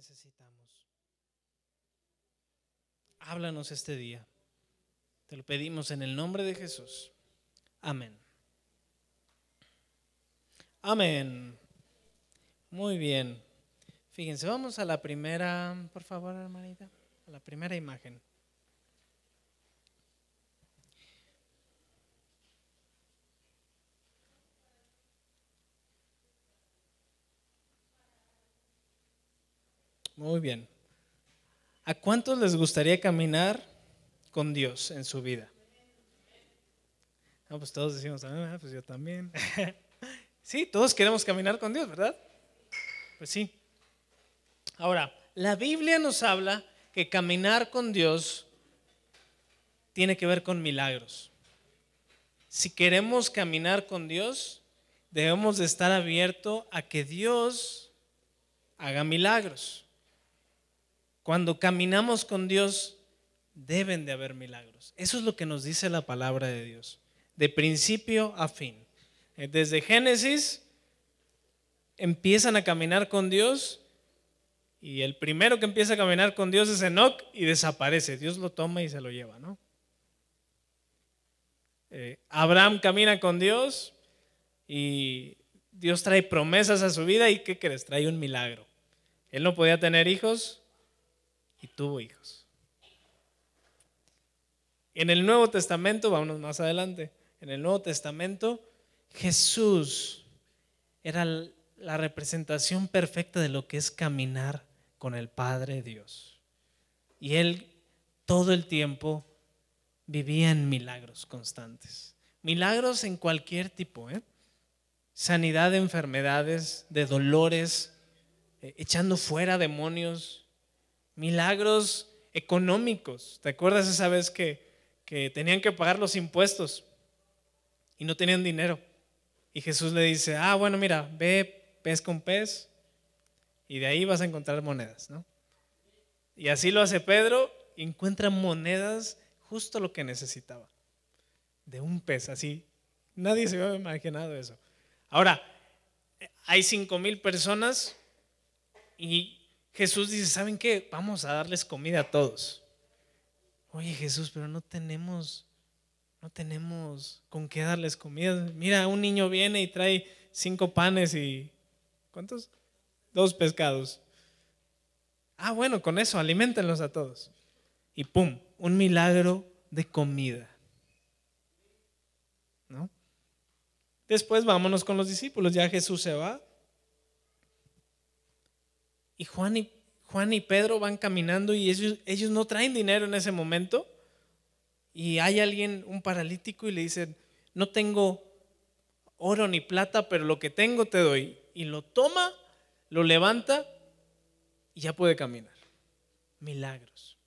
necesitamos. Háblanos este día. Te lo pedimos en el nombre de Jesús. Amén. Amén. Muy bien. Fíjense, vamos a la primera, por favor, hermanita, a la primera imagen. Muy bien. ¿A cuántos les gustaría caminar con Dios en su vida? No, pues todos decimos, ah, pues yo también. sí, todos queremos caminar con Dios, ¿verdad? Pues sí. Ahora, la Biblia nos habla que caminar con Dios tiene que ver con milagros. Si queremos caminar con Dios, debemos de estar abiertos a que Dios haga milagros. Cuando caminamos con Dios, deben de haber milagros. Eso es lo que nos dice la palabra de Dios, de principio a fin. Eh, desde Génesis empiezan a caminar con Dios y el primero que empieza a caminar con Dios es Enoch y desaparece. Dios lo toma y se lo lleva, ¿no? Eh, Abraham camina con Dios y Dios trae promesas a su vida y ¿qué crees? Trae un milagro. Él no podía tener hijos, y tuvo hijos. En el Nuevo Testamento, vámonos más adelante, en el Nuevo Testamento Jesús era la representación perfecta de lo que es caminar con el Padre Dios. Y él todo el tiempo vivía en milagros constantes. Milagros en cualquier tipo, ¿eh? sanidad de enfermedades, de dolores, eh, echando fuera demonios, milagros económicos. ¿Te acuerdas esa vez que, tenían que pagar los impuestos y no tenían dinero? Y Jesús le dice, ah, bueno, mira, ve, pesca un pez y de ahí vas a encontrar monedas, ¿no? Y así lo hace Pedro, encuentra monedas justo lo que necesitaba, de un pez, así. Nadie se había imaginado eso. Ahora, hay cinco mil personas y Jesús dice, ¿saben qué? Vamos a darles comida a todos. Oye Jesús, pero no tenemos, no tenemos con qué darles comida. Mira, un niño viene y trae cinco panes y ¿cuántos? Dos pescados. Ah, bueno, con eso alimentenlos a todos. Y pum, un milagro de comida. ¿No? Después vámonos con los discípulos. Ya Jesús se va. Y Juan y, Juan y Pedro van caminando y ellos, ellos no traen dinero en ese momento. Y hay alguien, un paralítico, y le dicen, no tengo oro ni plata, pero lo que tengo te doy. Y lo toma, lo levanta y ya puede caminar. Milagros.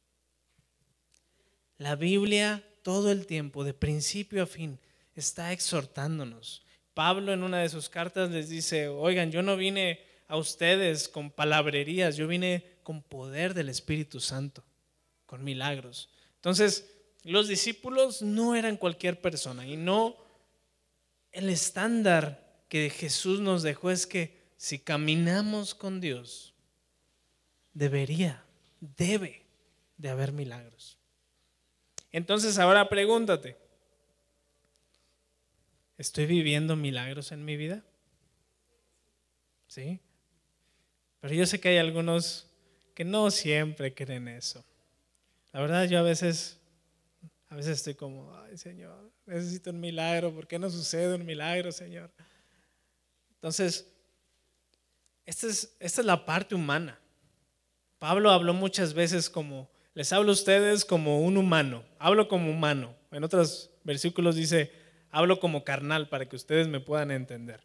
La Biblia todo el tiempo, de principio a fin, está exhortándonos. Pablo en una de sus cartas les dice, oigan, yo no vine a ustedes con palabrerías, yo vine con poder del Espíritu Santo, con milagros. Entonces, los discípulos no eran cualquier persona y no el estándar que Jesús nos dejó es que si caminamos con Dios, debería, debe de haber milagros. Entonces ahora pregúntate, ¿estoy viviendo milagros en mi vida? ¿Sí? Pero yo sé que hay algunos que no siempre creen eso. La verdad yo a veces, a veces estoy como, ay Señor, necesito un milagro, ¿por qué no sucede un milagro, Señor? Entonces, esta es, esta es la parte humana. Pablo habló muchas veces como, les hablo a ustedes como un humano, hablo como humano. En otros versículos dice, hablo como carnal para que ustedes me puedan entender.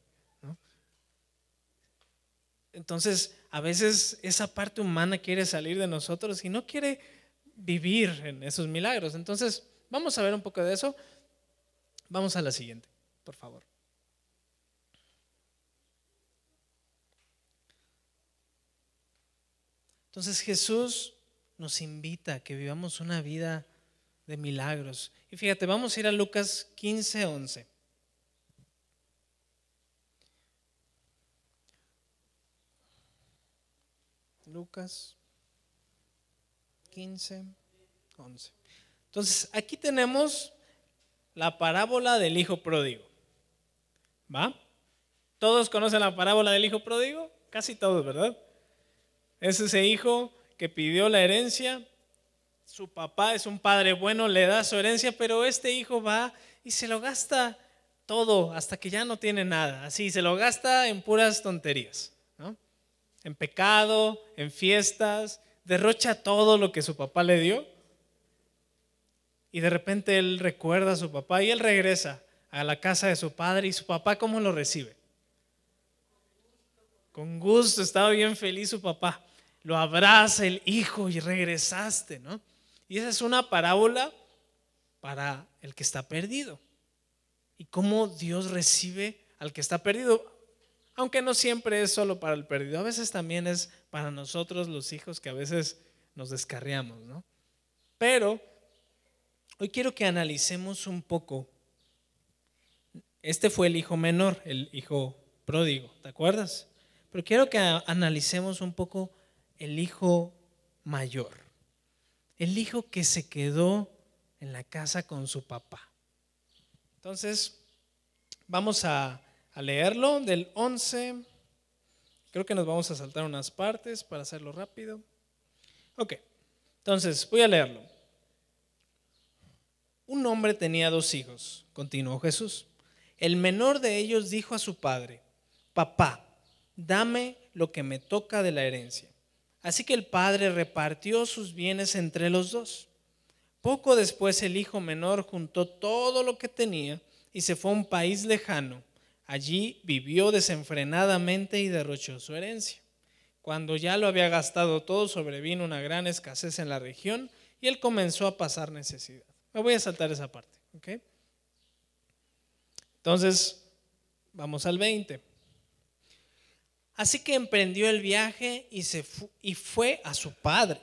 Entonces, a veces esa parte humana quiere salir de nosotros y no quiere vivir en esos milagros. Entonces, vamos a ver un poco de eso. Vamos a la siguiente, por favor. Entonces Jesús nos invita a que vivamos una vida de milagros. Y fíjate, vamos a ir a Lucas 15, 11. Lucas 15, 11. Entonces, aquí tenemos la parábola del hijo pródigo. ¿Va? ¿Todos conocen la parábola del hijo pródigo? Casi todos, ¿verdad? Es ese hijo que pidió la herencia. Su papá es un padre bueno, le da su herencia, pero este hijo va y se lo gasta todo hasta que ya no tiene nada. Así, se lo gasta en puras tonterías. En pecado, en fiestas, derrocha todo lo que su papá le dio. Y de repente él recuerda a su papá y él regresa a la casa de su padre y su papá cómo lo recibe. Con gusto, estaba bien feliz su papá. Lo abraza el hijo y regresaste, ¿no? Y esa es una parábola para el que está perdido. Y cómo Dios recibe al que está perdido. Aunque no siempre es solo para el perdido, a veces también es para nosotros los hijos que a veces nos descarriamos, ¿no? Pero hoy quiero que analicemos un poco. Este fue el hijo menor, el hijo pródigo, ¿te acuerdas? Pero quiero que analicemos un poco el hijo mayor, el hijo que se quedó en la casa con su papá. Entonces, vamos a, leerlo del 11. Creo que nos vamos a saltar unas partes para hacerlo rápido. Ok, entonces voy a leerlo. Un hombre tenía dos hijos, continuó Jesús. El menor de ellos dijo a su padre, papá, dame lo que me toca de la herencia. Así que el padre repartió sus bienes entre los dos. Poco después el hijo menor juntó todo lo que tenía y se fue a un país lejano. Allí vivió desenfrenadamente y derrochó su herencia. Cuando ya lo había gastado todo, sobrevino una gran escasez en la región y él comenzó a pasar necesidad. Me voy a saltar esa parte. Entonces, vamos al 20. Así que emprendió el viaje y, se y fue a su padre.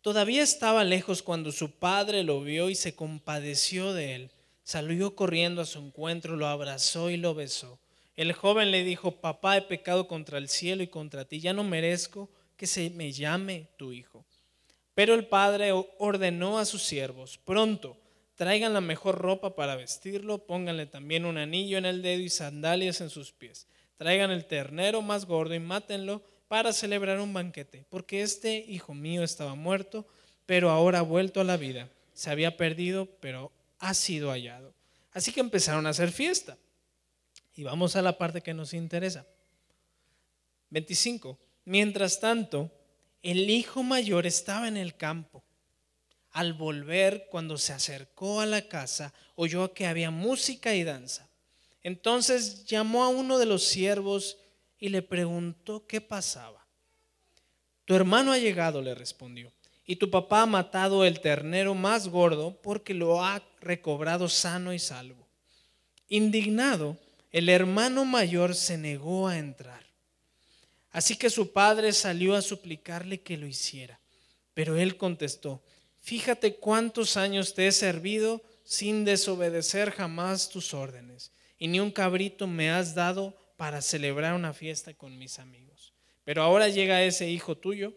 Todavía estaba lejos cuando su padre lo vio y se compadeció de él. Salió corriendo a su encuentro, lo abrazó y lo besó. El joven le dijo, papá, he pecado contra el cielo y contra ti, ya no merezco que se me llame tu hijo. Pero el padre ordenó a sus siervos, pronto, traigan la mejor ropa para vestirlo, pónganle también un anillo en el dedo y sandalias en sus pies traigan el ternero más gordo y mátenlo para celebrar un banquete, porque este hijo mío estaba muerto, pero ahora ha vuelto a la vida. Se había perdido, pero ha sido hallado. Así que empezaron a hacer fiesta. Y vamos a la parte que nos interesa. 25. Mientras tanto, el hijo mayor estaba en el campo. Al volver, cuando se acercó a la casa, oyó que había música y danza. Entonces llamó a uno de los siervos y le preguntó qué pasaba. Tu hermano ha llegado, le respondió, y tu papá ha matado el ternero más gordo porque lo ha recobrado sano y salvo. Indignado, el hermano mayor se negó a entrar. Así que su padre salió a suplicarle que lo hiciera. Pero él contestó, fíjate cuántos años te he servido sin desobedecer jamás tus órdenes y ni un cabrito me has dado para celebrar una fiesta con mis amigos. Pero ahora llega ese hijo tuyo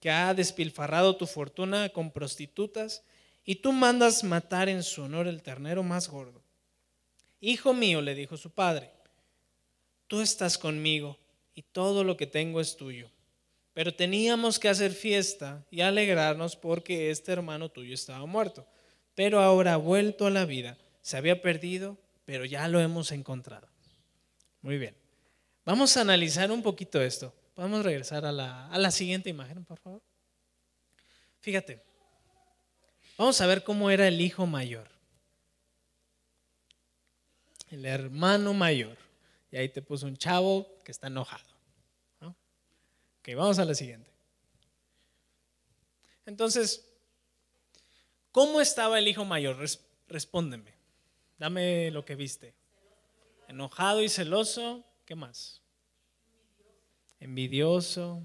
que ha despilfarrado tu fortuna con prostitutas y tú mandas matar en su honor el ternero más gordo. Hijo mío, le dijo su padre, tú estás conmigo y todo lo que tengo es tuyo. Pero teníamos que hacer fiesta y alegrarnos porque este hermano tuyo estaba muerto, pero ahora ha vuelto a la vida, se había perdido pero ya lo hemos encontrado. Muy bien. Vamos a analizar un poquito esto. Podemos regresar a la, a la siguiente imagen, por favor. Fíjate. Vamos a ver cómo era el hijo mayor. El hermano mayor. Y ahí te puso un chavo que está enojado. Ok, vamos a la siguiente. Entonces, ¿cómo estaba el hijo mayor? Respóndeme. Dame lo que viste. Enojado y celoso. ¿Qué más? Envidioso.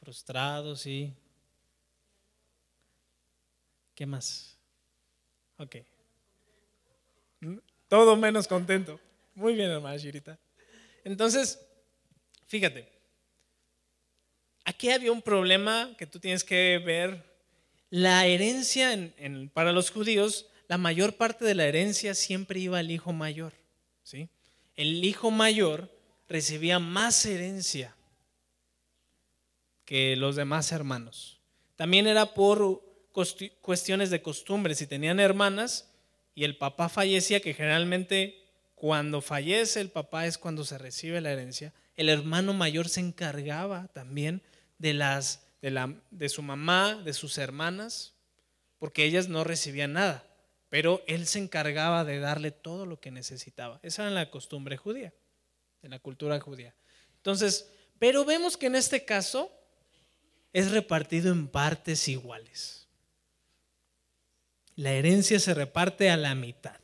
Frustrado, sí. ¿Qué más? Ok. Todo menos contento. Muy bien, hermana Shirita. Entonces, fíjate. aquí había un problema que tú tienes que ver. La herencia para los judíos, la mayor parte de la herencia siempre iba al hijo mayor. ¿sí? El hijo mayor recibía más herencia que los demás hermanos. También era por cuestiones de costumbre. Si tenían hermanas y el papá fallecía, que generalmente cuando fallece el papá es cuando se recibe la herencia, el hermano mayor se encargaba también de, las, de, la, de su mamá, de sus hermanas, porque ellas no recibían nada, pero él se encargaba de darle todo lo que necesitaba. Esa era la costumbre judía, en la cultura judía. Entonces, pero vemos que en este caso es repartido en partes iguales. La herencia se reparte a la mitad.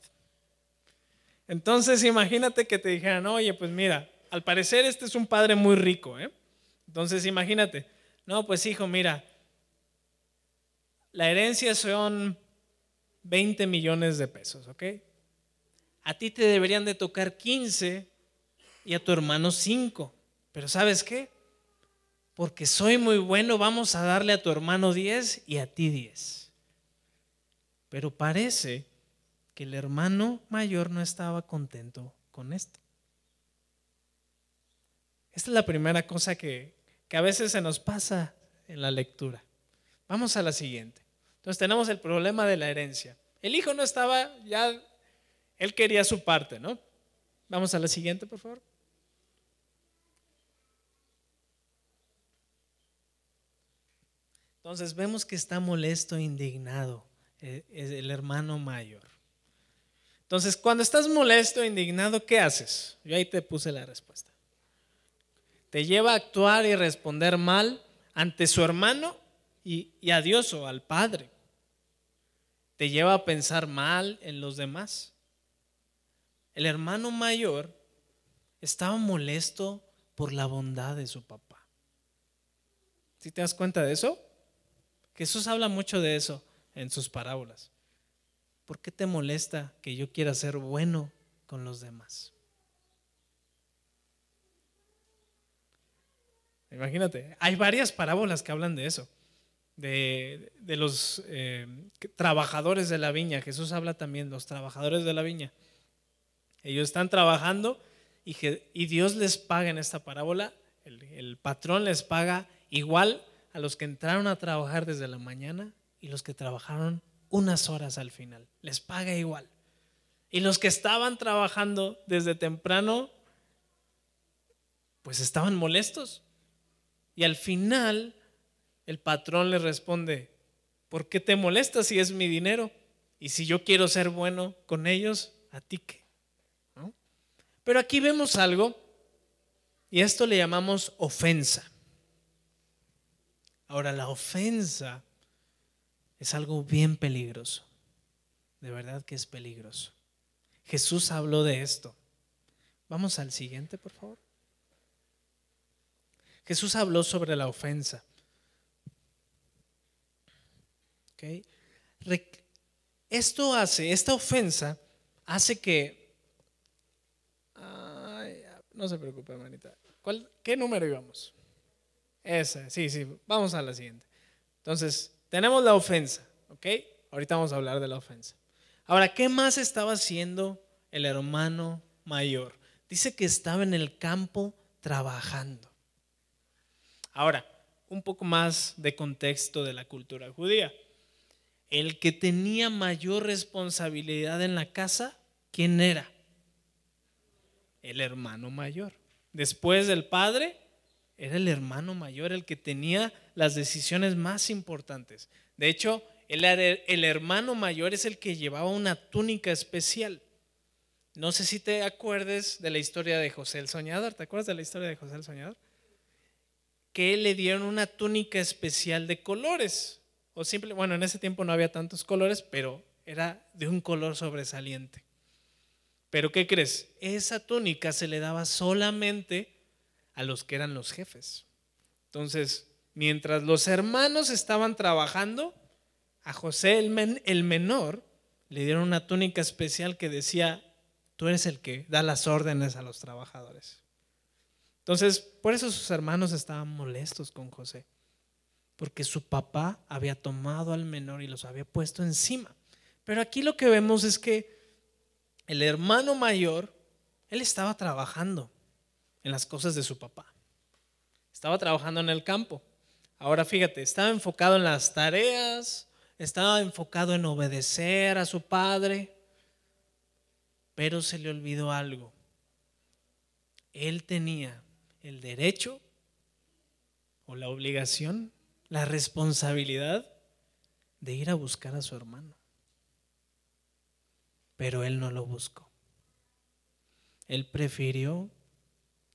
Entonces imagínate que te dijeran, oye, pues mira, al parecer este es un padre muy rico. ¿eh? Entonces imagínate, no, pues hijo, mira, la herencia son 20 millones de pesos, ¿ok? A ti te deberían de tocar 15 y a tu hermano 5. Pero ¿sabes qué? Porque soy muy bueno, vamos a darle a tu hermano 10 y a ti 10. Pero parece que el hermano mayor no estaba contento con esto. Esta es la primera cosa que, que a veces se nos pasa en la lectura. Vamos a la siguiente. Entonces tenemos el problema de la herencia. El hijo no estaba, ya, él quería su parte, ¿no? Vamos a la siguiente, por favor. Entonces vemos que está molesto, indignado, eh, el hermano mayor. Entonces, cuando estás molesto, indignado, ¿qué haces? Yo ahí te puse la respuesta. Te lleva a actuar y responder mal ante su hermano y, y a Dios o al Padre. Te lleva a pensar mal en los demás. El hermano mayor estaba molesto por la bondad de su papá. ¿Sí te das cuenta de eso? Jesús habla mucho de eso en sus parábolas. ¿Por qué te molesta que yo quiera ser bueno con los demás? Imagínate, hay varias parábolas que hablan de eso, de, los eh, trabajadores de la viña. Jesús habla también de los trabajadores de la viña. Ellos están trabajando y, y Dios les paga en esta parábola, el, el patrón les paga igual a los que entraron a trabajar desde la mañana y los que trabajaron unas horas al final. Les paga igual. Y los que estaban trabajando desde temprano, pues estaban molestos. Y al final el patrón le responde, ¿por qué te molestas si es mi dinero? Y si yo quiero ser bueno con ellos, ¿a ti qué? Pero aquí vemos algo, y esto le llamamos ofensa. Ahora, la ofensa es algo bien peligroso. De verdad que es peligroso. Jesús habló de esto. Vamos al siguiente, por favor. Jesús habló sobre la ofensa. Esto hace, esta ofensa hace que... no se preocupe, hermanita. ¿Qué número íbamos? Esa, sí, sí. Vamos a la siguiente. Entonces, tenemos la ofensa, ¿ok? Ahorita vamos a hablar de la ofensa. Ahora, ¿qué más estaba haciendo el hermano mayor? Dice que estaba en el campo trabajando. Ahora, un poco más de contexto de la cultura judía. El que tenía mayor responsabilidad en la casa, ¿quién era? El hermano mayor. Después del padre, era el hermano mayor el que tenía las decisiones más importantes. De hecho, el, el hermano mayor es el que llevaba una túnica especial. No sé si te acuerdes de la historia de José el Soñador. ¿Te acuerdas de la historia de José el Soñador? Que le dieron una túnica especial de colores. O simple, bueno, en ese tiempo no había tantos colores, pero era de un color sobresaliente. Pero ¿qué crees? Esa túnica se le daba solamente a los que eran los jefes. Entonces, mientras los hermanos estaban trabajando, a José el, menor le dieron una túnica especial que decía, tú eres el que da las órdenes a los trabajadores. Entonces, por eso sus hermanos estaban molestos con José, porque su papá había tomado al menor y los había puesto encima. Pero aquí lo que vemos es que el hermano mayor, él estaba trabajando en las cosas de su papá. Estaba trabajando en el campo. Ahora fíjate, estaba enfocado en las tareas, estaba enfocado en obedecer a su padre, pero se le olvidó algo. Él tenía el derecho o la obligación, la responsabilidad de ir a buscar a su hermano. Pero él no lo buscó. Él prefirió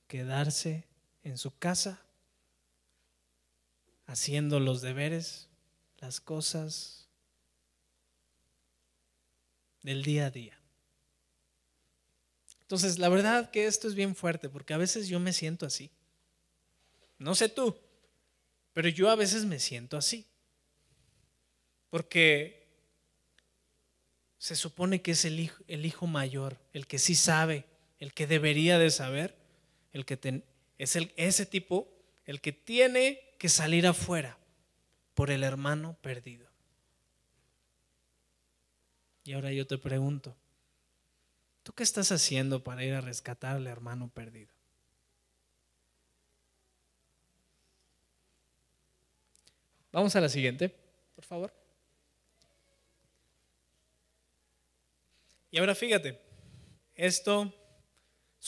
quedarse en su casa haciendo los deberes, las cosas del día a día. Entonces, la verdad que esto es bien fuerte porque a veces yo me siento así. No sé tú, pero yo a veces me siento así. Porque se supone que es el hijo, el hijo mayor, el que sí sabe, el que debería de saber, el que es el, ese tipo, el que tiene que salir afuera por el hermano perdido. Y ahora yo te pregunto, ¿Tú qué estás haciendo para ir a rescatar al hermano perdido? Vamos a la siguiente, por favor. Y ahora fíjate, esto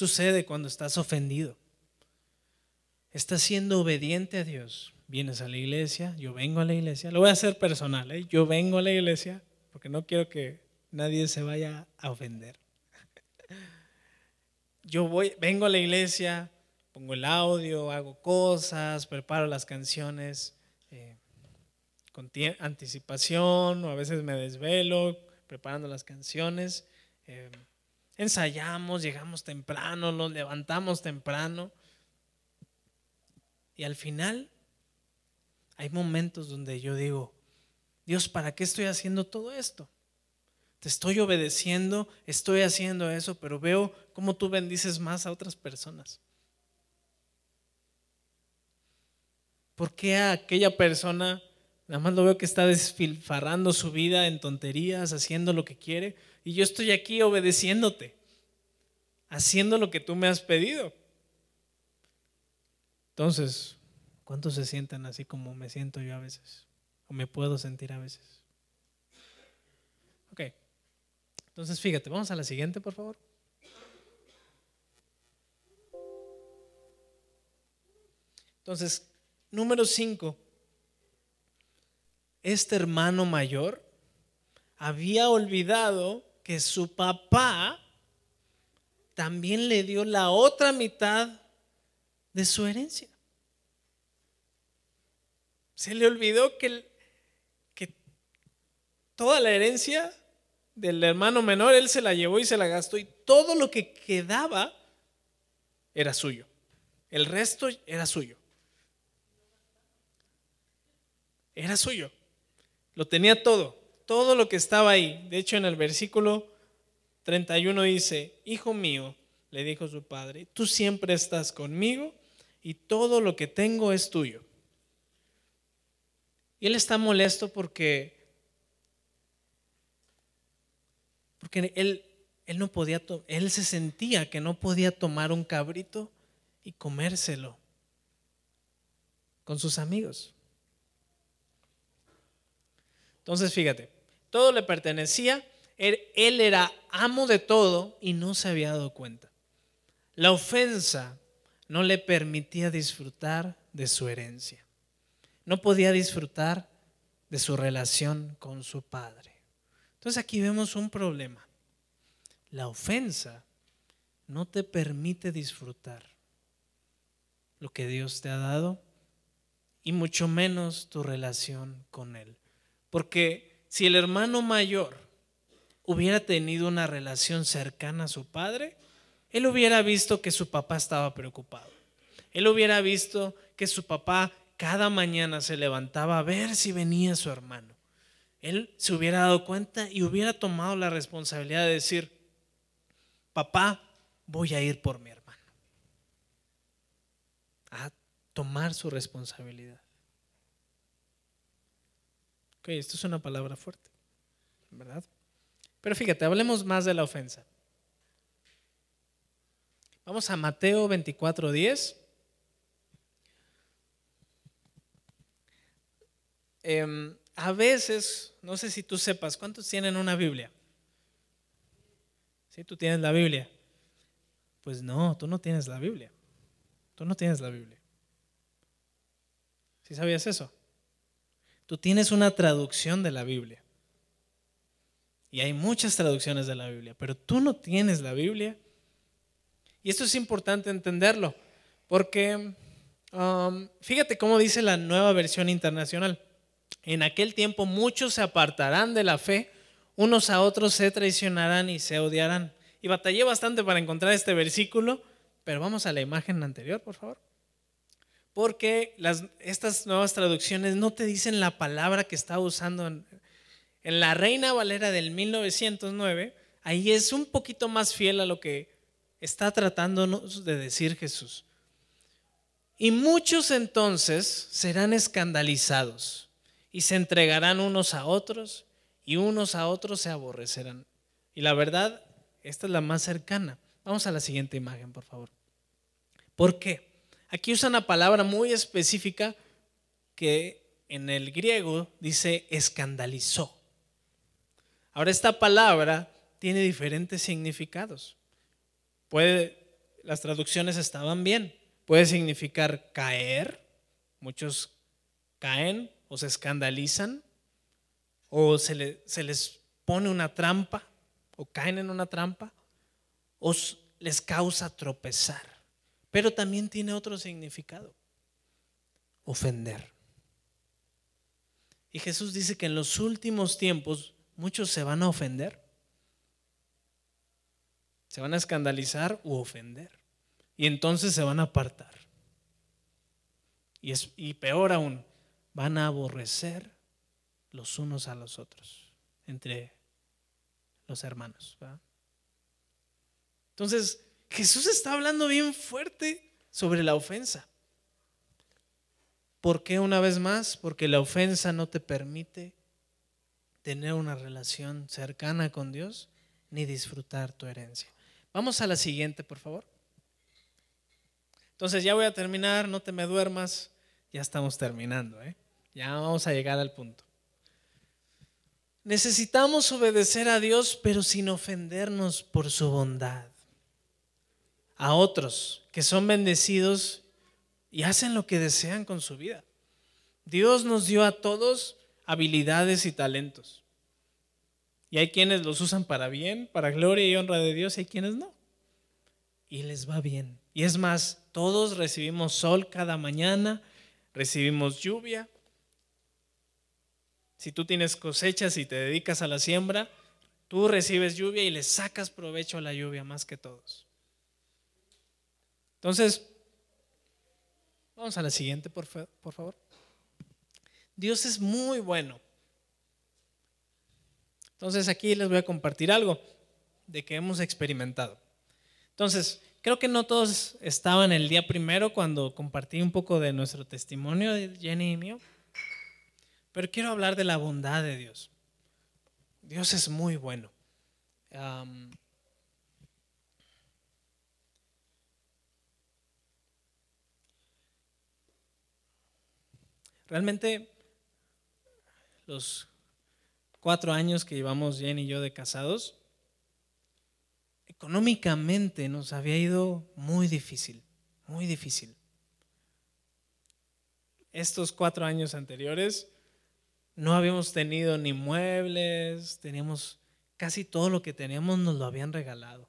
sucede cuando estás ofendido. Estás siendo obediente a Dios. Vienes a la iglesia, yo vengo a la iglesia. Lo voy a hacer personal, ¿eh? yo vengo a la iglesia porque no quiero que nadie se vaya a ofender yo voy, vengo a la iglesia, pongo el audio, hago cosas, preparo las canciones eh, con anticipación, o a veces me desvelo preparando las canciones. Eh, ensayamos, llegamos temprano, nos levantamos temprano. Y al final hay momentos donde yo digo, Dios, ¿para qué estoy haciendo todo esto? te estoy obedeciendo, estoy haciendo eso, pero veo cómo tú bendices más a otras personas. ¿Por qué a aquella persona nada más lo veo que está desfilfarrando su vida en tonterías, haciendo lo que quiere, y yo estoy aquí obedeciéndote, haciendo lo que tú me has pedido? Entonces, ¿cuántos se sientan así como me siento yo a veces? O me puedo sentir a veces. Ok. Entonces, fíjate, vamos a la siguiente, por favor. Entonces, número 5. Este hermano mayor había olvidado que su papá también le dio la otra mitad de su herencia. Se le olvidó que, que toda la herencia del hermano menor, él se la llevó y se la gastó y todo lo que quedaba era suyo. El resto era suyo. Era suyo. Lo tenía todo, todo lo que estaba ahí. De hecho, en el versículo 31 dice, Hijo mío, le dijo su padre, tú siempre estás conmigo y todo lo que tengo es tuyo. Y él está molesto porque Porque él, él no podía, él se sentía que no podía tomar un cabrito y comérselo con sus amigos. Entonces, fíjate, todo le pertenecía, él, era amo de todo y no se había dado cuenta. La ofensa no le permitía disfrutar de su herencia. No podía disfrutar de su relación con su padre. Entonces aquí vemos un problema. La ofensa no te permite disfrutar lo que Dios te ha dado y mucho menos tu relación con Él. Porque si el hermano mayor hubiera tenido una relación cercana a su padre, él hubiera visto que su papá estaba preocupado. Él hubiera visto que su papá cada mañana se levantaba a ver si venía su hermano él se hubiera dado cuenta y hubiera tomado la responsabilidad de decir, papá, voy a ir por mi hermano. tomar su responsabilidad. Ok, esto es una palabra fuerte, ¿verdad? Pero fíjate, hablemos más de la ofensa. Vamos a Mateo 24, 10. Em, a veces, no sé si tú sepas, ¿cuántos tienen una Biblia? ¿Sí? ¿Tú tienes la Biblia? Pues no, tú no tienes la Biblia. Tú no tienes la Biblia. ¿Sí sabías eso? Tú tienes una traducción de la Biblia. Y hay muchas traducciones de la Biblia, pero tú no tienes la Biblia. Y esto es importante entenderlo, porque um, fíjate cómo dice la nueva versión internacional. En aquel tiempo muchos se apartarán de la fe, unos a otros se traicionarán y se odiarán. Y batallé bastante para encontrar este versículo, pero vamos a la imagen anterior, por favor. Porque estas nuevas traducciones no te dicen la palabra que está usando en, en la Reina Valera del 1909. Ahí es un poquito más fiel a lo que está tratándonos de decir Jesús. Y muchos entonces serán escandalizados y se entregarán unos a otros y unos a otros se aborrecerán. Y la verdad, esta es la más cercana. Vamos a la siguiente imagen, por favor. ¿Por qué? Aquí usa una palabra muy específica que en el griego dice escandalizó. Ahora esta palabra tiene diferentes significados. Puede, las traducciones estaban bien. Puede significar caer. Muchos caen o se escandalizan o se, se les pone una trampa o caen en una trampa o les causa tropezar. Pero también tiene otro significado, ofender. Y Jesús dice que en los últimos tiempos muchos se van a ofender. Se van a escandalizar u ofender. Y entonces se van a apartar. Y, es, y peor aún, van a aborrecer los unos a los otros, entre los hermanos. Entonces, Jesús está hablando bien fuerte sobre la ofensa. ¿Por qué una vez más? Porque la ofensa no te permite tener una relación cercana con Dios ni disfrutar tu herencia. Vamos a la siguiente, por favor. Entonces ya voy a terminar, no te me duermas, ya estamos terminando, ¿eh? ya vamos a llegar al punto. Necesitamos obedecer a Dios, pero sin ofendernos por su bondad. A otros que son bendecidos y hacen lo que desean con su vida. Dios nos dio a todos habilidades y talentos. Y hay quienes los usan para bien, para gloria y honra de Dios, y hay quienes no. Y les va bien. Y es más, todos recibimos sol cada mañana, recibimos lluvia. Si tú tienes cosechas y te dedicas a la siembra, tú recibes lluvia y le sacas provecho a la lluvia más que todos. Entonces, vamos a la siguiente, por, favor. Dios es muy bueno. Entonces aquí les voy a compartir algo de que hemos experimentado. Entonces, creo que no todos estaban el día primero cuando compartí un poco de nuestro testimonio de Jenny y mío, pero quiero hablar de la bondad de Dios. Dios es muy bueno. Realmente los cuatro años que llevamos Jenny y yo de casados, económicamente nos había ido muy difícil, muy difícil. Estos cuatro años anteriores no habíamos tenido ni muebles, teníamos casi todo lo que teníamos nos lo habían regalado.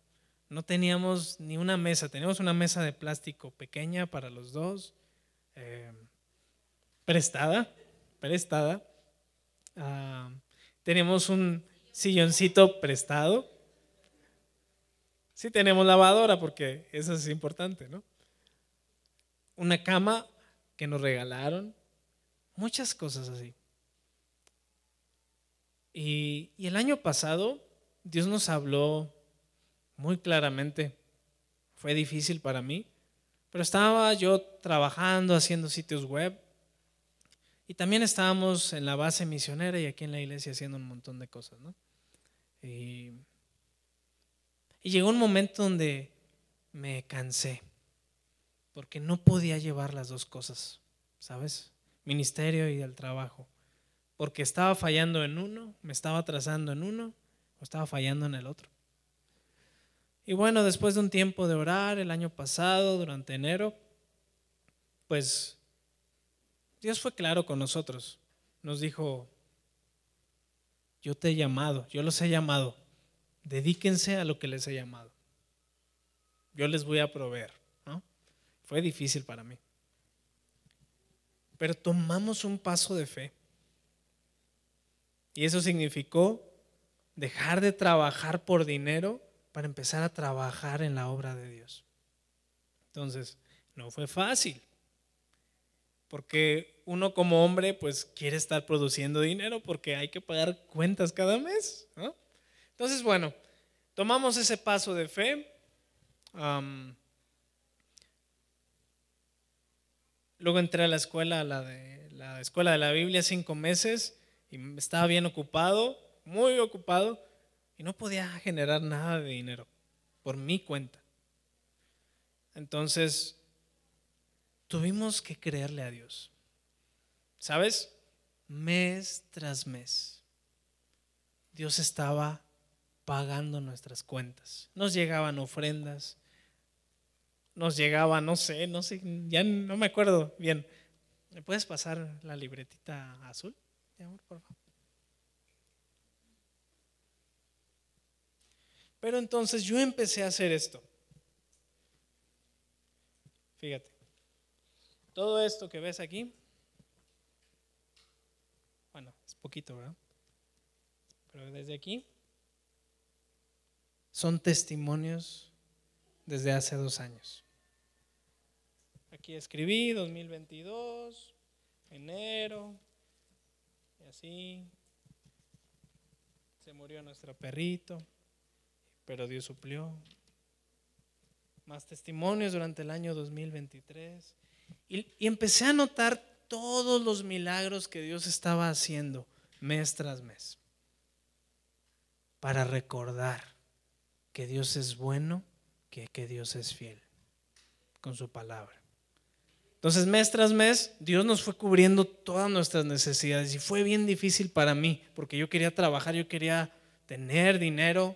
No teníamos ni una mesa, teníamos una mesa de plástico pequeña para los dos, eh, prestada, prestada. Ah, tenemos un silloncito prestado. Sí tenemos lavadora porque eso es importante, ¿no? Una cama que nos regalaron, muchas cosas así. Y, y el año pasado Dios nos habló muy claramente. Fue difícil para mí Pero estaba yo trabajando, haciendo sitios web. Y también estábamos en la base misionera y aquí en la iglesia haciendo un montón de cosas, ¿no? Y, llegó un momento donde me cansé, porque no podía llevar las dos cosas, ¿sabes? Ministerio y el trabajo. Porque estaba fallando en uno, me estaba atrasando en uno, o estaba fallando en el otro. Y bueno, después de un tiempo de orar el año pasado, durante enero, pues Dios fue claro con nosotros. Nos dijo, yo te he llamado, yo los he llamado, dedíquense a lo que les he llamado. Yo les voy a proveer. ¿no? Fue difícil para mí. Pero tomamos un paso de fe. Y eso significó dejar de trabajar por dinero para empezar a trabajar en la obra de Dios. Entonces, no fue fácil, porque uno como hombre pues quiere estar produciendo dinero porque hay que pagar cuentas cada mes. Entonces, bueno, tomamos ese paso de fe. luego entré a la escuela, la, de, la escuela de la Biblia, cinco meses, y estaba bien ocupado, muy ocupado y no podía generar nada de dinero por mi cuenta. Entonces, tuvimos que creerle a Dios. ¿Sabes? Mes tras mes, Dios estaba pagando nuestras cuentas. Nos llegaban ofrendas, nos llegaba, no sé, no sé, ya no me acuerdo bien. ¿Me puedes pasar la libretita azul? por favor. Pero entonces yo empecé a hacer esto. Fíjate, todo esto que ves aquí, bueno, es poquito, ¿verdad? Pero desde aquí son testimonios desde hace dos años. Aquí escribí 2022, enero, y así. Se murió nuestro perrito pero Dios suplió. Más testimonios durante el año 2023. Y, empecé a notar todos los milagros que Dios estaba haciendo mes tras mes. Para recordar que Dios es bueno, que, que Dios es fiel con su palabra. Entonces, mes tras mes, Dios nos fue cubriendo todas nuestras necesidades y fue bien difícil para mí, porque yo quería trabajar, yo quería tener dinero,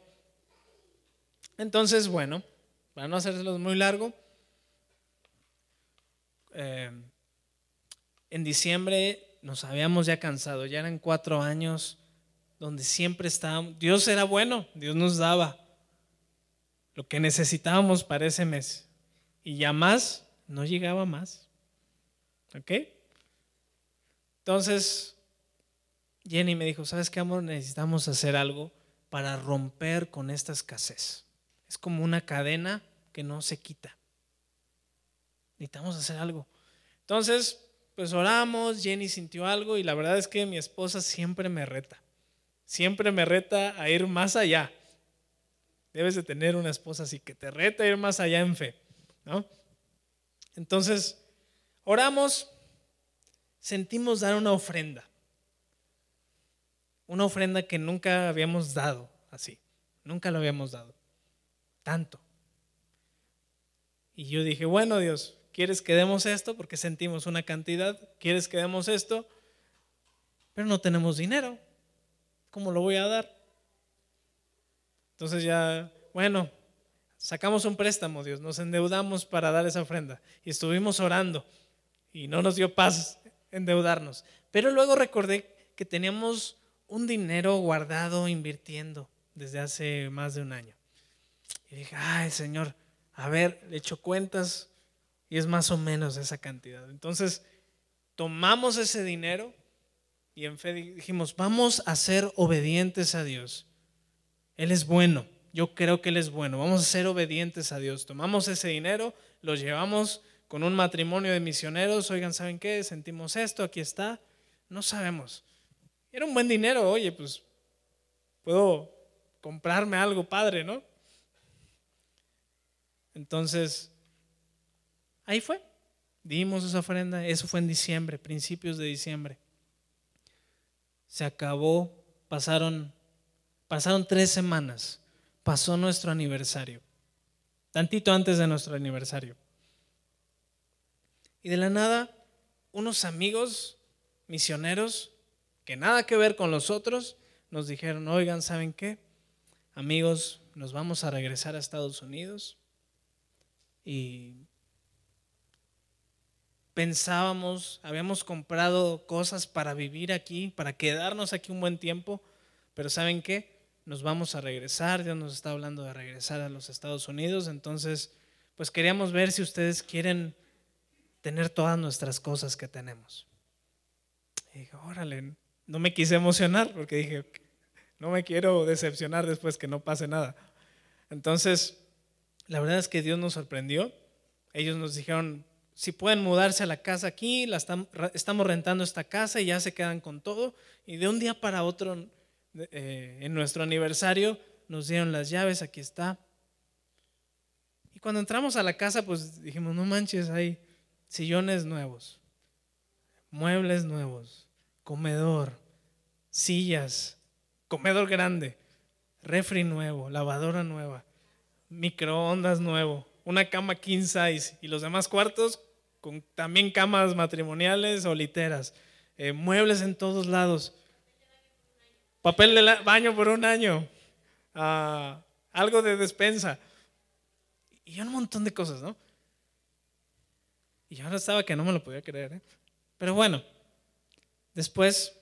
entonces, bueno, para no hacerlo muy largo, eh, en diciembre nos habíamos ya cansado, ya eran cuatro años donde siempre estábamos, Dios era bueno, Dios nos daba lo que necesitábamos para ese mes y ya más, no llegaba más. ¿Ok? Entonces, Jenny me dijo, ¿sabes qué, amor? Necesitamos hacer algo para romper con esta escasez. Es como una cadena que no se quita. Necesitamos hacer algo. Entonces, pues oramos, Jenny sintió algo y la verdad es que mi esposa siempre me reta. Siempre me reta a ir más allá. Debes de tener una esposa así que te reta a ir más allá en fe. ¿no? Entonces, oramos, sentimos dar una ofrenda. Una ofrenda que nunca habíamos dado así. Nunca lo habíamos dado tanto. Y yo dije, bueno Dios, ¿quieres que demos esto? Porque sentimos una cantidad, ¿quieres que demos esto? Pero no tenemos dinero. ¿Cómo lo voy a dar? Entonces ya, bueno, sacamos un préstamo, Dios, nos endeudamos para dar esa ofrenda y estuvimos orando y no nos dio paz endeudarnos. Pero luego recordé que teníamos un dinero guardado invirtiendo desde hace más de un año. Y dije, ay Señor, a ver, le echo cuentas y es más o menos esa cantidad. Entonces, tomamos ese dinero y en fe dijimos, vamos a ser obedientes a Dios. Él es bueno, yo creo que Él es bueno, vamos a ser obedientes a Dios. Tomamos ese dinero, lo llevamos con un matrimonio de misioneros, oigan, ¿saben qué? Sentimos esto, aquí está, no sabemos. Era un buen dinero, oye, pues puedo comprarme algo padre, ¿no? Entonces, ahí fue. Dimos esa ofrenda, eso fue en diciembre, principios de diciembre. Se acabó, pasaron, pasaron tres semanas, pasó nuestro aniversario, tantito antes de nuestro aniversario. Y de la nada, unos amigos misioneros, que nada que ver con los otros, nos dijeron, oigan, ¿saben qué? Amigos, nos vamos a regresar a Estados Unidos y pensábamos, habíamos comprado cosas para vivir aquí, para quedarnos aquí un buen tiempo, pero ¿saben qué? Nos vamos a regresar, Dios nos está hablando de regresar a los Estados Unidos, entonces pues queríamos ver si ustedes quieren tener todas nuestras cosas que tenemos. Y dije, órale, no me quise emocionar porque dije, no me quiero decepcionar después que no pase nada. Entonces, la verdad es que Dios nos sorprendió. Ellos nos dijeron, si pueden mudarse a la casa aquí, la estamos rentando esta casa y ya se quedan con todo. Y de un día para otro, eh, en nuestro aniversario, nos dieron las llaves, aquí está. Y cuando entramos a la casa, pues dijimos, no manches, hay sillones nuevos, muebles nuevos, comedor, sillas, comedor grande, refri nuevo, lavadora nueva, microondas nuevo, una cama king size y los demás cuartos con también camas matrimoniales o literas, eh, muebles en todos lados, papel de baño por un año, ah, algo de despensa y un montón de cosas, ¿no? Y yo ahora estaba que no me lo podía creer, ¿eh? pero bueno, después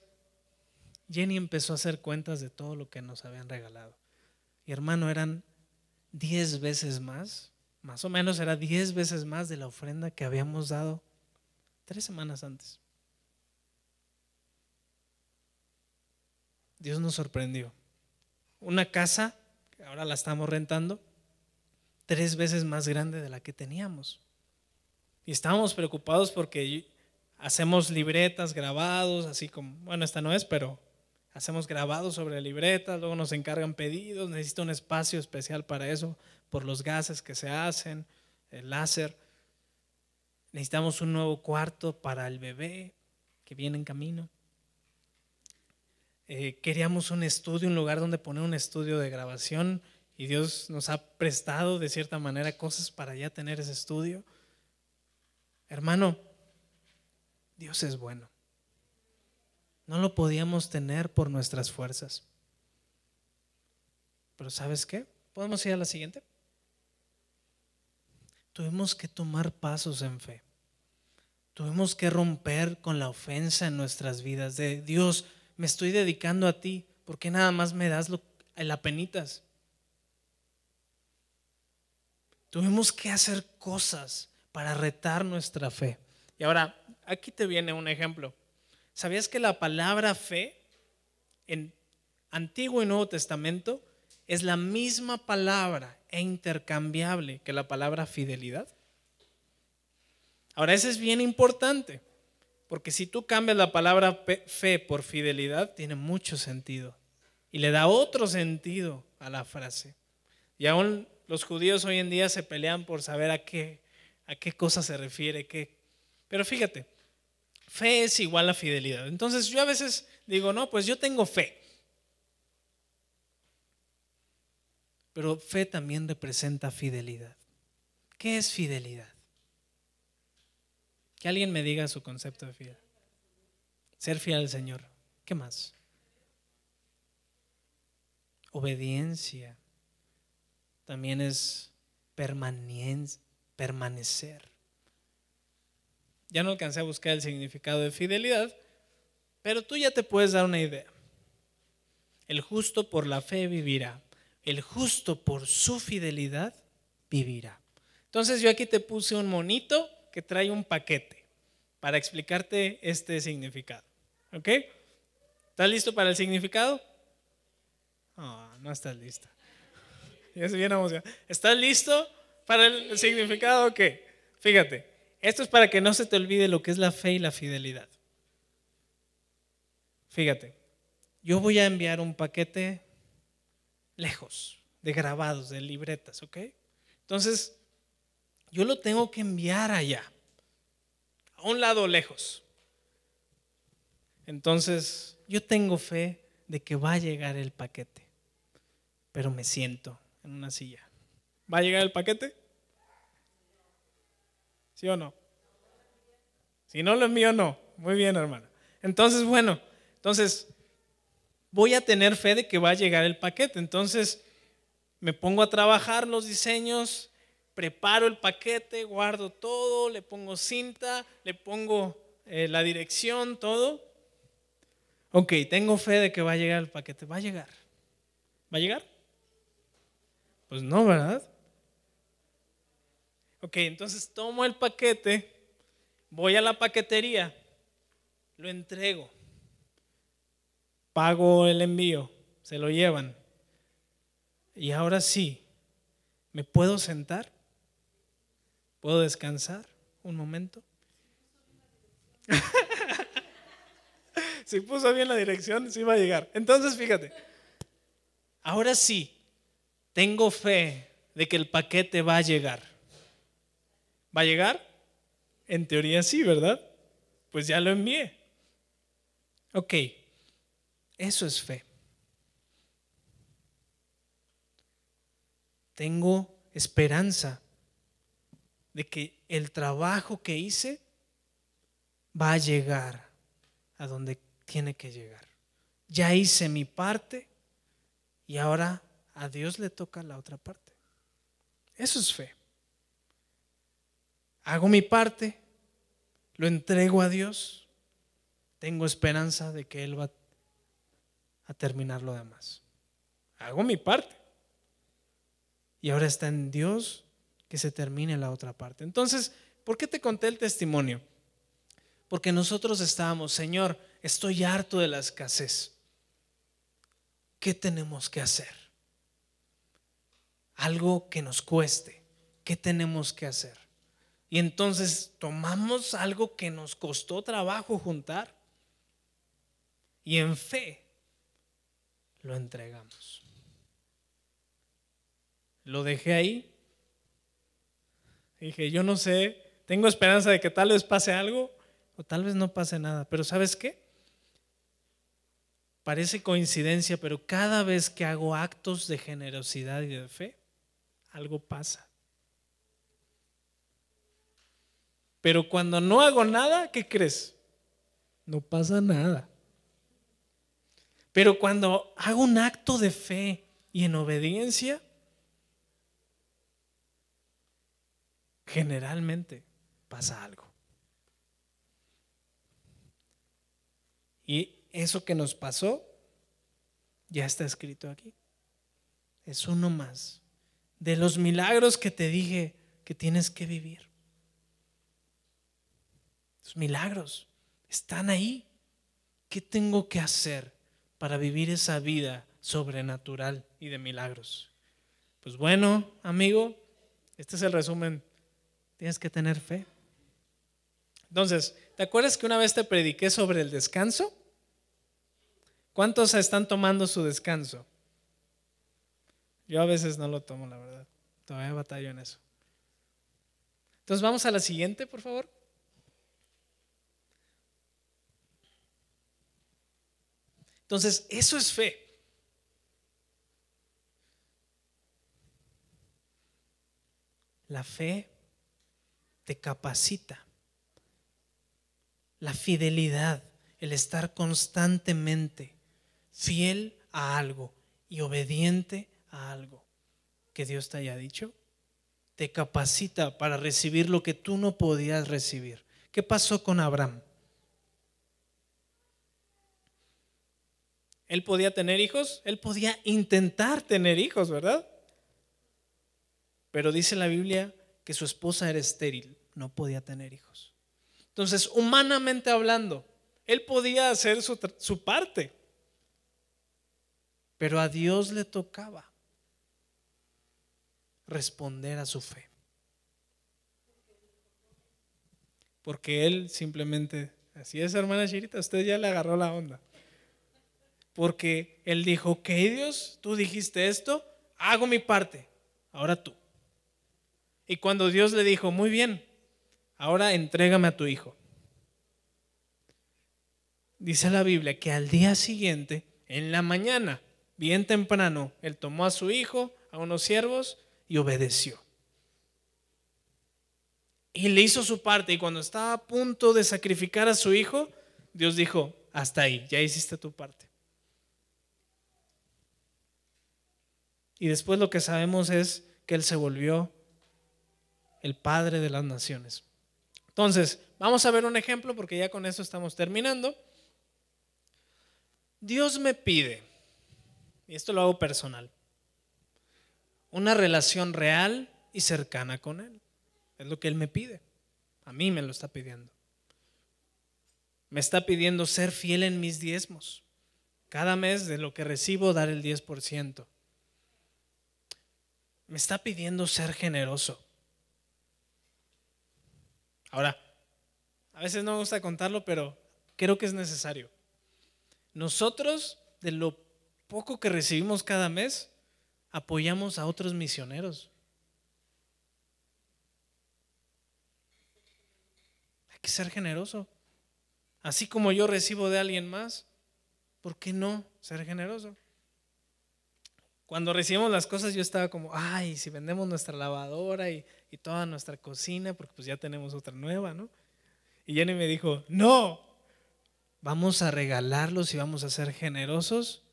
Jenny empezó a hacer cuentas de todo lo que nos habían regalado. Y hermano, eran diez veces más más o menos era diez veces más de la ofrenda que habíamos dado tres semanas antes. Dios nos sorprendió. Una casa, que ahora la estamos rentando, tres veces más grande de la que teníamos. Y estábamos preocupados porque hacemos libretas, grabados, así como, bueno, esta no es, pero hacemos grabados sobre libretas, luego nos encargan pedidos, necesito un espacio especial para eso, por los gases que se hacen, el láser. Necesitamos un nuevo cuarto para el bebé que viene en camino. Eh, queríamos un estudio, un lugar donde poner un estudio de grabación y Dios nos ha prestado de cierta manera cosas para ya tener ese estudio. Hermano, Dios es bueno. No lo podíamos tener por nuestras fuerzas. Pero ¿sabes qué? ¿Podemos ir a la siguiente? Tuvimos que tomar pasos en fe. Tuvimos que romper con la ofensa en nuestras vidas de Dios, me estoy dedicando a ti, ¿por qué nada más me das lo, el apenitas? Tuvimos que hacer cosas para retar nuestra fe. Y ahora, aquí te viene un ejemplo. ¿Sabías que la palabra fe en Antiguo y Nuevo Testamento es la misma palabra e intercambiable que la palabra fidelidad. Ahora, eso es bien importante, porque si tú cambias la palabra fe por fidelidad, tiene mucho sentido y le da otro sentido a la frase. Y aún los judíos hoy en día se pelean por saber a qué, a qué cosa se refiere. Qué. Pero fíjate, fe es igual a fidelidad. Entonces yo a veces digo, no, pues yo tengo fe. Pero fe también representa fidelidad. ¿Qué es fidelidad? Que alguien me diga su concepto de fidelidad. Ser fiel al Señor. ¿Qué más? Obediencia. También es permanecer. Ya no alcancé a buscar el significado de fidelidad, pero tú ya te puedes dar una idea. El justo por la fe vivirá el justo por su fidelidad vivirá. Entonces yo aquí te puse un monito que trae un paquete para explicarte este significado. ¿Ok? ¿Estás listo para el significado? Oh, no estás listo. Ya se viene ¿Estás listo para el significado? Ok. Fíjate, esto es para que no se te olvide lo que es la fe y la fidelidad. Fíjate, yo voy a enviar un paquete lejos, de grabados, de libretas, ¿ok? Entonces, yo lo tengo que enviar allá, a un lado lejos. Entonces, yo tengo fe de que va a llegar el paquete, pero me siento en una silla. ¿Va a llegar el paquete? ¿Sí o no? Si no lo envío, no. Muy bien, hermano. Entonces, bueno, entonces voy a tener fe de que va a llegar el paquete. Entonces, me pongo a trabajar los diseños, preparo el paquete, guardo todo, le pongo cinta, le pongo eh, la dirección, todo. Ok, tengo fe de que va a llegar el paquete. ¿Va a llegar? ¿Va a llegar? Pues no, ¿verdad? Ok, entonces tomo el paquete, voy a la paquetería, lo entrego, pago el envío, se lo llevan. Y ahora sí, ¿me puedo sentar? ¿Puedo descansar un momento? si puso bien la dirección, sí va a llegar. Entonces, fíjate, ahora sí, tengo fe de que el paquete va a llegar. ¿Va a llegar? En teoría sí, ¿verdad? Pues ya lo envié. Ok, eso es fe. Tengo esperanza de que el trabajo que hice va a llegar a donde tiene que llegar. Ya hice mi parte y ahora a Dios le toca la otra parte. Eso es fe. Hago mi parte, lo entrego a Dios, tengo esperanza de que Él va a terminar lo demás. Hago mi parte. Y ahora está en Dios que se termine la otra parte. Entonces, ¿por qué te conté el testimonio? Porque nosotros estábamos, Señor, estoy harto de la escasez. ¿Qué tenemos que hacer? Algo que nos cueste. ¿Qué tenemos que hacer? Y entonces tomamos algo que nos costó trabajo juntar y en fe lo entregamos. Lo dejé ahí Dije, yo no sé, tengo esperanza de que tal vez pase algo o tal vez no pase nada, pero ¿sabes qué? Parece coincidencia, pero cada vez que hago actos de generosidad y de fe, algo pasa. Pero cuando no hago nada, ¿qué crees? No pasa nada. Pero cuando hago un acto de fe y en obediencia, generalmente pasa algo. Y eso que nos pasó ya está escrito aquí. Es uno más de los milagros que te dije que tienes que vivir. Los milagros están ahí. ¿Qué tengo que hacer para vivir esa vida sobrenatural y de milagros? Pues bueno, amigo, este es el resumen Tienes que tener fe. Entonces, ¿te acuerdas que una vez te prediqué sobre el descanso? ¿Cuántos están tomando su descanso? Yo a veces no lo tomo, la verdad. Todavía batallo en eso. Entonces vamos a la siguiente, por favor. Entonces, eso es fe. La fe te capacita. La fidelidad, el estar constantemente fiel a algo y obediente a algo que Dios te haya dicho, te capacita para recibir lo que tú no podías recibir. ¿Qué pasó con Abraham? Él podía tener hijos, él podía intentar tener hijos, ¿verdad? Pero dice la Biblia que su esposa era estéril, no podía tener hijos. Entonces, humanamente hablando, él podía hacer su, su parte, pero a Dios le tocaba responder a su fe. Porque él simplemente, así es hermana Chirita, usted ya le agarró la onda. Porque él dijo, ok Dios, tú dijiste esto, hago mi parte, ahora tú. Y cuando Dios le dijo, muy bien, ahora entrégame a tu hijo. Dice la Biblia que al día siguiente, en la mañana, bien temprano, él tomó a su hijo, a unos siervos y obedeció. Y le hizo su parte y cuando estaba a punto de sacrificar a su hijo, Dios dijo, hasta ahí, ya hiciste tu parte. Y después lo que sabemos es que Él se volvió el Padre de las Naciones. Entonces, vamos a ver un ejemplo porque ya con eso estamos terminando. Dios me pide, y esto lo hago personal, una relación real y cercana con Él. Es lo que Él me pide. A mí me lo está pidiendo. Me está pidiendo ser fiel en mis diezmos. Cada mes de lo que recibo dar el 10% me está pidiendo ser generoso. Ahora, a veces no me gusta contarlo, pero creo que es necesario. Nosotros, de lo poco que recibimos cada mes, apoyamos a otros misioneros. Hay que ser generoso. Así como yo recibo de alguien más, ¿por qué no ser generoso? Cuando recibimos las cosas yo estaba como, ay, si vendemos nuestra lavadora y, toda nuestra cocina, porque pues ya tenemos otra nueva, ¿no? Y Jenny me dijo, no, vamos a regalarlos y vamos a ser generosos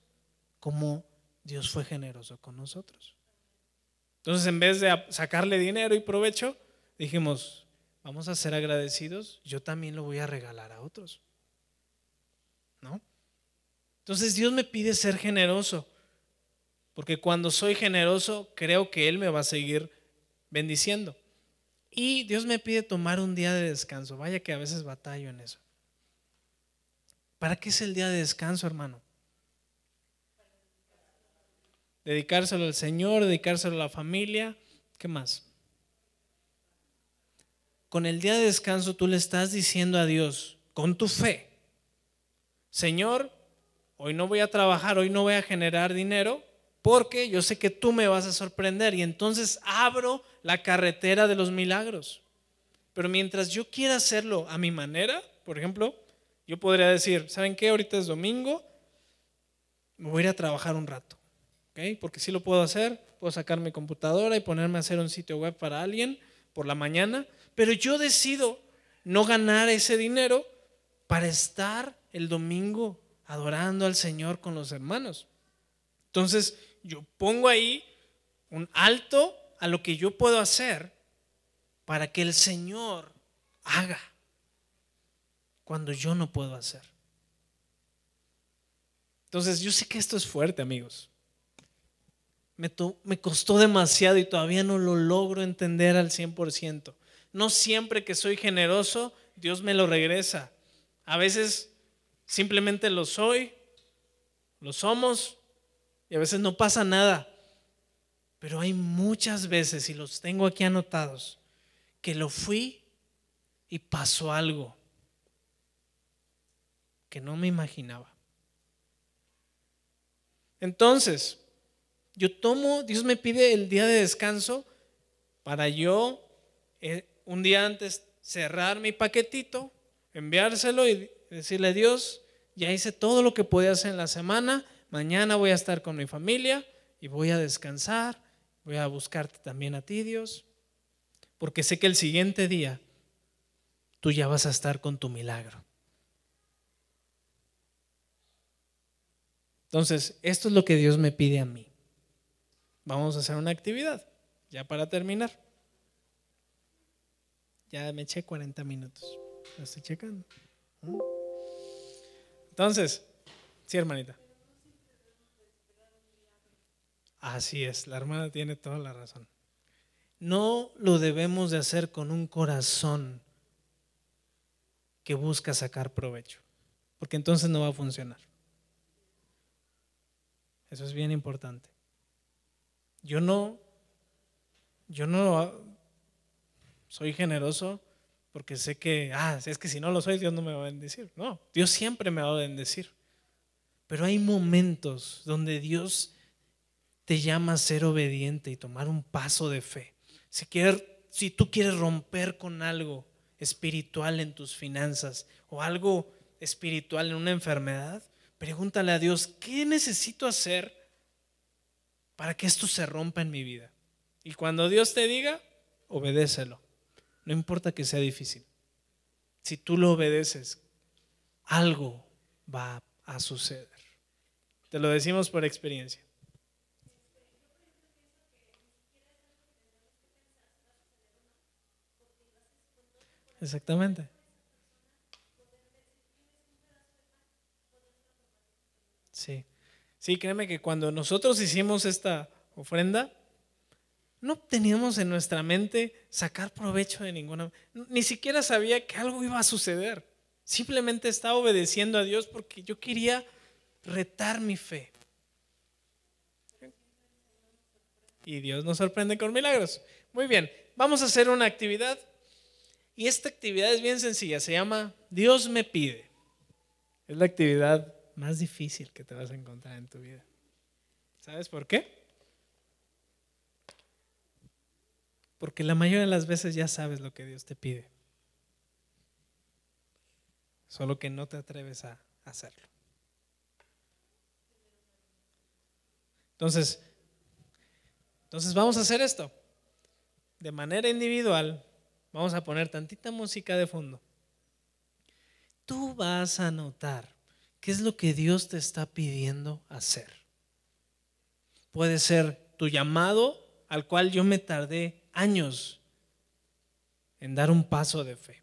como Dios fue generoso con nosotros. Entonces, en vez de sacarle dinero y provecho, dijimos, vamos a ser agradecidos, yo también lo voy a regalar a otros. ¿No? Entonces Dios me pide ser generoso. Porque cuando soy generoso, creo que Él me va a seguir bendiciendo. Y Dios me pide tomar un día de descanso. Vaya que a veces batallo en eso. ¿Para qué es el día de descanso, hermano? Dedicárselo al Señor, dedicárselo a la familia. ¿Qué más? Con el día de descanso tú le estás diciendo a Dios, con tu fe, Señor, hoy no voy a trabajar, hoy no voy a generar dinero, porque yo sé que tú me vas a sorprender y entonces abro la carretera de los milagros. Pero mientras yo quiera hacerlo a mi manera, por ejemplo, yo podría decir, ¿saben qué? Ahorita es domingo, me voy a ir a trabajar un rato, ¿ok? Porque sí lo puedo hacer, puedo sacar mi computadora y ponerme a hacer un sitio web para alguien por la mañana, pero yo decido no ganar ese dinero para estar el domingo adorando al Señor con los hermanos. Entonces, yo pongo ahí un alto a lo que yo puedo hacer para que el Señor haga cuando yo no puedo hacer. Entonces, yo sé que esto es fuerte, amigos. Me, me, costó demasiado y todavía no lo logro entender al 100%. No siempre que soy generoso, Dios me lo regresa. A veces simplemente lo soy, lo somos, y a veces no pasa nada. Pero hay muchas veces, y los tengo aquí anotados, que lo fui y pasó algo que no me imaginaba. Entonces, yo tomo, Dios me pide el día de descanso para yo eh, un día antes cerrar mi paquetito, enviárselo y decirle, Dios, ya hice todo lo que podía hacer en la semana, mañana voy a estar con mi familia y voy a descansar, voy a buscarte también a ti, Dios, porque sé que el siguiente día tú ya vas a estar con tu milagro. Entonces, esto es lo que Dios me pide a mí. Vamos a hacer una actividad, ya para terminar. Ya me eché 40 minutos. Lo estoy checando. Entonces, sí, hermanita. Así es, la hermana tiene toda la razón. No lo debemos de hacer con un corazón que busca sacar provecho, porque entonces no va a funcionar. Eso es bien importante. Yo no, yo no soy generoso porque sé que, ah, es que si no lo soy, Dios no me va a bendecir. No, Dios siempre me va a bendecir. Pero hay momentos donde Dios te llama a ser obediente y tomar un paso de fe. Si quieres si tú quieres romper con algo espiritual en tus finanzas o algo espiritual en una enfermedad, pregúntale a Dios, ¿qué necesito hacer para que esto se rompa en mi vida? Y cuando Dios te diga, obedécelo. No importa que sea difícil. Si tú lo obedeces, algo va a suceder. Te lo decimos por experiencia. Exactamente. Sí. Sí, créeme que cuando nosotros hicimos esta ofrenda, no teníamos en nuestra mente sacar provecho de ninguna. Ni siquiera sabía que algo iba a suceder. Simplemente estaba obedeciendo a Dios porque yo quería retar mi fe. Y Dios nos sorprende con milagros. Muy bien, vamos a hacer una actividad. Y esta actividad es bien sencilla, se llama Dios me pide. Es la actividad más difícil que te vas a encontrar en tu vida. ¿Sabes por qué? Porque la mayoría de las veces ya sabes lo que Dios te pide. Solo que no te atreves a hacerlo. Entonces, entonces vamos a hacer esto. De manera individual, vamos a poner tantita música de fondo. Tú vas a notar qué es lo que Dios te está pidiendo hacer. Puede ser tu llamado al cual yo me tardé años en dar un paso de fe.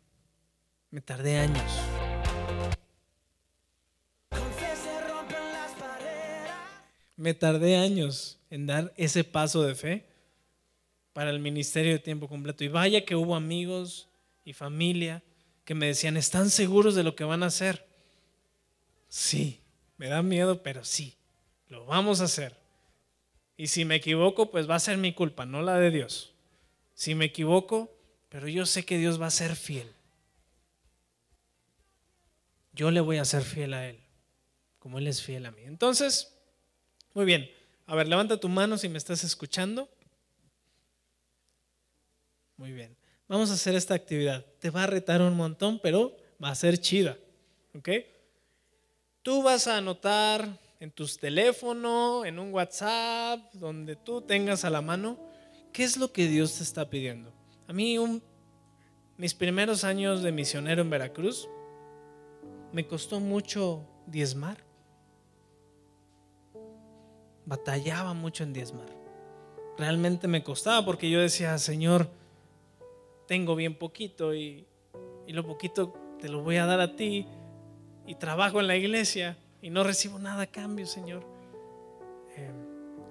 Me tardé años. Me tardé años en dar ese paso de fe para el ministerio de tiempo completo. Y vaya que hubo amigos y familia que me decían, ¿están seguros de lo que van a hacer? Sí, me da miedo, pero sí, lo vamos a hacer. Y si me equivoco, pues va a ser mi culpa, no la de Dios. Si me equivoco, pero yo sé que Dios va a ser fiel. Yo le voy a ser fiel a Él, como Él es fiel a mí. Entonces, muy bien. A ver, levanta tu mano si me estás escuchando. Muy bien. Vamos a hacer esta actividad. Te va a retar un montón, pero va a ser chida. ¿Ok? Tú vas a anotar en tus teléfonos, en un WhatsApp, donde tú tengas a la mano, qué es lo que Dios te está pidiendo. A mí, mis primeros años de misionero en Veracruz, me costó mucho diezmar batallaba mucho en diezmar. Realmente me costaba porque yo decía, Señor, tengo bien poquito y, lo poquito te lo voy a dar a ti y trabajo en la iglesia y no recibo nada a cambio, Señor. Eh,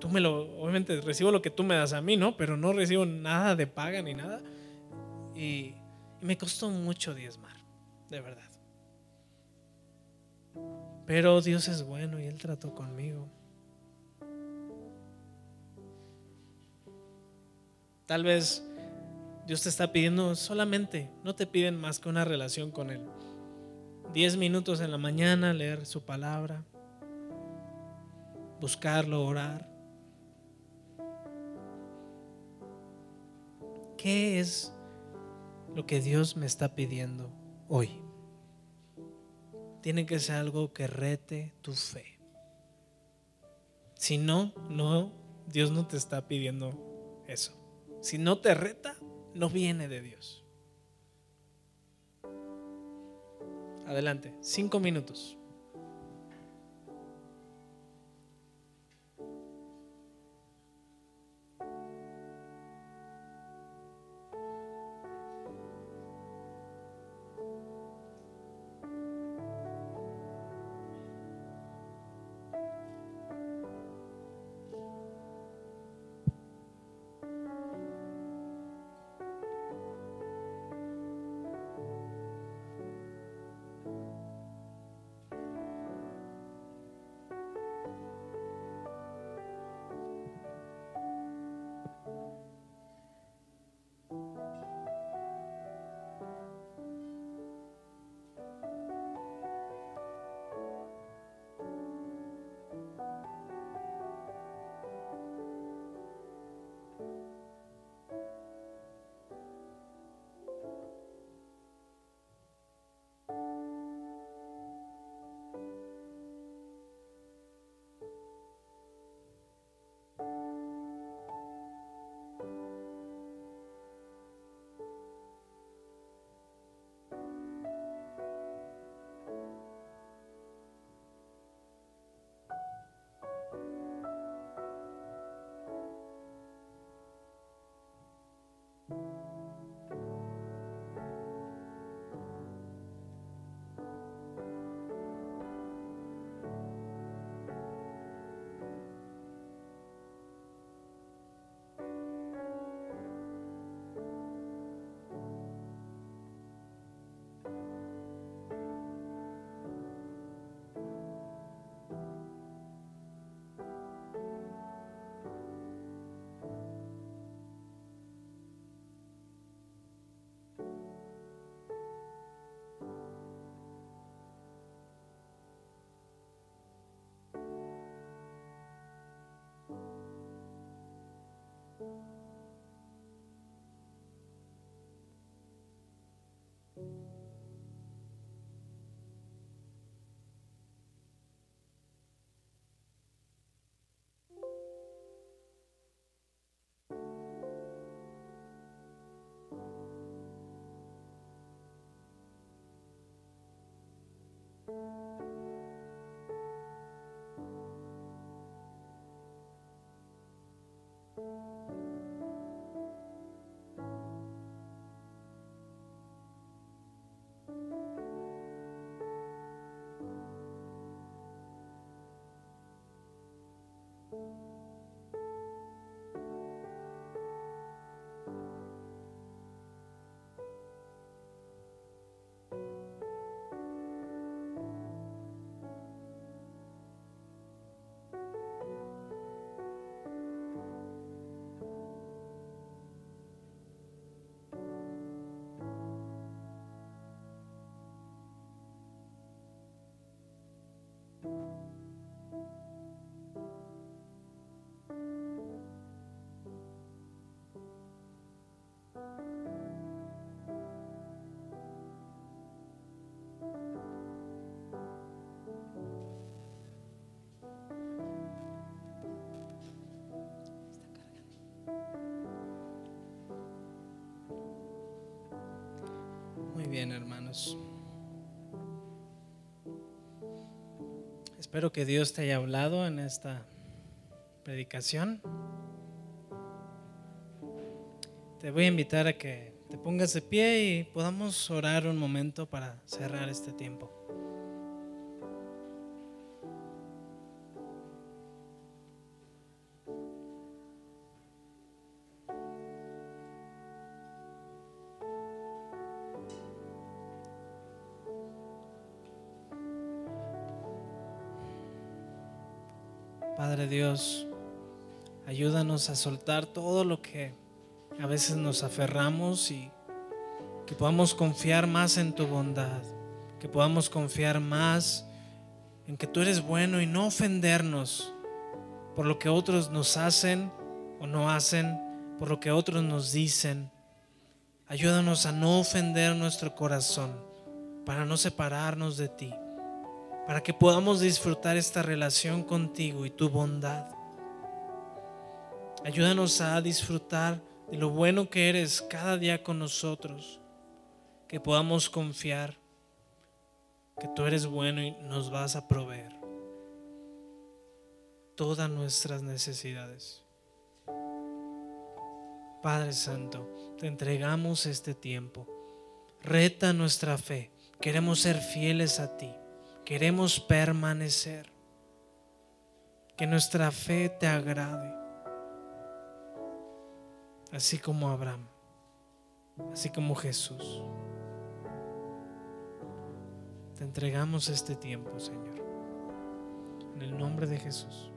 tú me lo, obviamente recibo lo que tú me das a mí, ¿no? Pero no recibo nada de paga ni nada. Y, y me costó mucho diezmar, de verdad. Pero Dios es bueno y Él trató conmigo. Tal vez Dios te está pidiendo solamente, no te piden más que una relación con Él. Diez minutos en la mañana, leer su palabra, buscarlo, orar. ¿Qué es lo que Dios me está pidiendo hoy? Tiene que ser algo que rete tu fe. Si no, no, Dios no te está pidiendo eso. Si no te reta, no viene de Dios. Adelante, cinco minutos. Muy bien, hermanos. Espero que Dios te haya hablado en esta predicación. Te voy a invitar a que te pongas de pie y podamos orar un momento para cerrar este tiempo. Ayúdanos a soltar todo lo que a veces nos aferramos y que podamos confiar más en tu bondad, que podamos confiar más en que tú eres bueno y no ofendernos por lo que otros nos hacen o no hacen, por lo que otros nos dicen. Ayúdanos a no ofender nuestro corazón, para no separarnos de ti para que podamos disfrutar esta relación contigo y tu bondad. Ayúdanos a disfrutar de lo bueno que eres cada día con nosotros, que podamos confiar que tú eres bueno y nos vas a proveer todas nuestras necesidades. Padre Santo, te entregamos este tiempo. Reta nuestra fe. Queremos ser fieles a ti. Queremos permanecer. Que nuestra fe te agrade. Así como Abraham. Así como Jesús. Te entregamos este tiempo, Señor. En el nombre de Jesús.